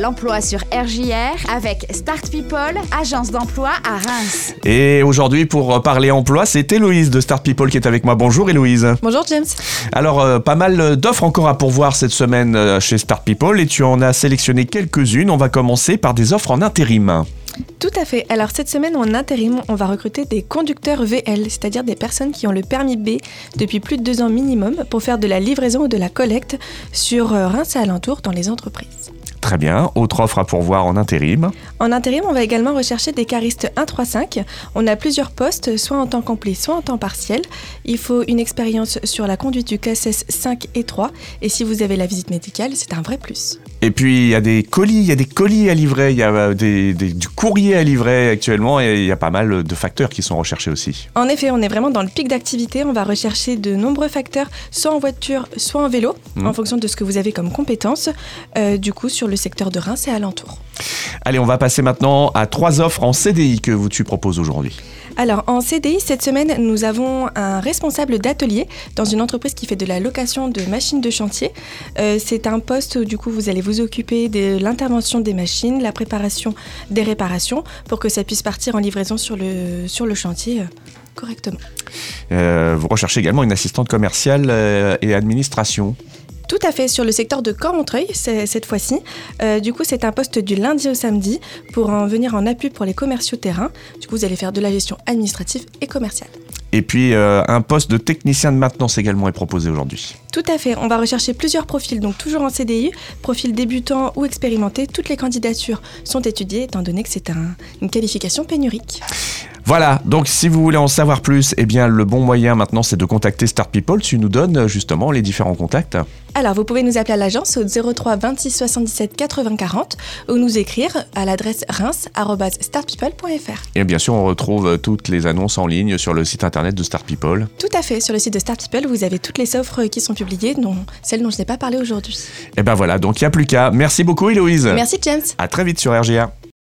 l'emploi sur RJR avec Start People, agence d'emploi à Reims. Et aujourd'hui, pour parler emploi, c'est Héloïse de Start People qui est avec moi. Bonjour Héloïse. Bonjour James. Alors, euh, pas mal d'offres encore à pourvoir cette semaine euh, chez Start People et tu en as sélectionné quelques-unes. On va commencer par des offres en intérim. Tout à fait. Alors cette semaine en intérim, on va recruter des conducteurs VL, c'est-à-dire des personnes qui ont le permis B depuis plus de deux ans minimum pour faire de la livraison ou de la collecte sur euh, Reims et alentour dans les entreprises. Très bien. Autre offre à pourvoir en intérim. En intérim, on va également rechercher des caristes 1-3-5. On a plusieurs postes, soit en temps complet, soit en temps partiel. Il faut une expérience sur la conduite du KSS 5 et 3. Et si vous avez la visite médicale, c'est un vrai plus. Et puis il y a des colis, il y a des colis à livrer, il y a euh, des, des- du courrier à livrer actuellement et il y a pas mal de facteurs qui sont recherchés aussi. En effet, on est vraiment dans le pic d'activité. On va rechercher de nombreux facteurs, soit en voiture, soit en vélo, Mhm. en fonction de ce que vous avez comme compétences, euh, du coup, sur le secteur de Reims et alentour. Allez, on va passer maintenant à trois offres en CDI que vous tu proposes aujourd'hui. Alors, en CDI, cette semaine, nous avons un responsable d'atelier dans une entreprise qui fait de la location de machines de chantier. Euh, c'est un poste où, du coup, vous allez vous occuper de l'intervention des machines, la préparation des réparations, pour que ça puisse partir en livraison sur le, sur le chantier euh, correctement. Euh, vous recherchez également une assistante commerciale et administration. Tout à fait, sur le secteur de Cormontreuil, cette fois-ci. Euh, du coup, c'est un poste du lundi au samedi pour en venir en appui pour les commerciaux terrain. Du coup, vous allez faire de la gestion administrative et commerciale. Et puis euh, un poste de technicien de maintenance également est proposé aujourd'hui. Tout à fait, on va rechercher plusieurs profils, donc toujours en CDI, profil débutant ou expérimenté. Toutes les candidatures sont étudiées étant donné que c'est un- une qualification pénurique. Voilà, donc si vous voulez en savoir plus, eh bien le bon moyen maintenant c'est de contacter Start People. Tu nous donnes euh, justement les différents contacts. Alors, vous pouvez nous appeler à l'agence au 03 26 77 80 40 ou nous écrire à l'adresse reims.startpeople.fr. Et bien sûr, on retrouve euh, toutes les annonces en ligne sur le site internet de Start People. Tout à fait, sur le site de Start People, vous avez toutes les offres qui sont publiées, dont celles dont je n'ai pas parlé aujourd'hui. Et ben voilà, donc il n'y a plus qu'à. Merci beaucoup Héloïse. Merci James. À très vite sur RGR.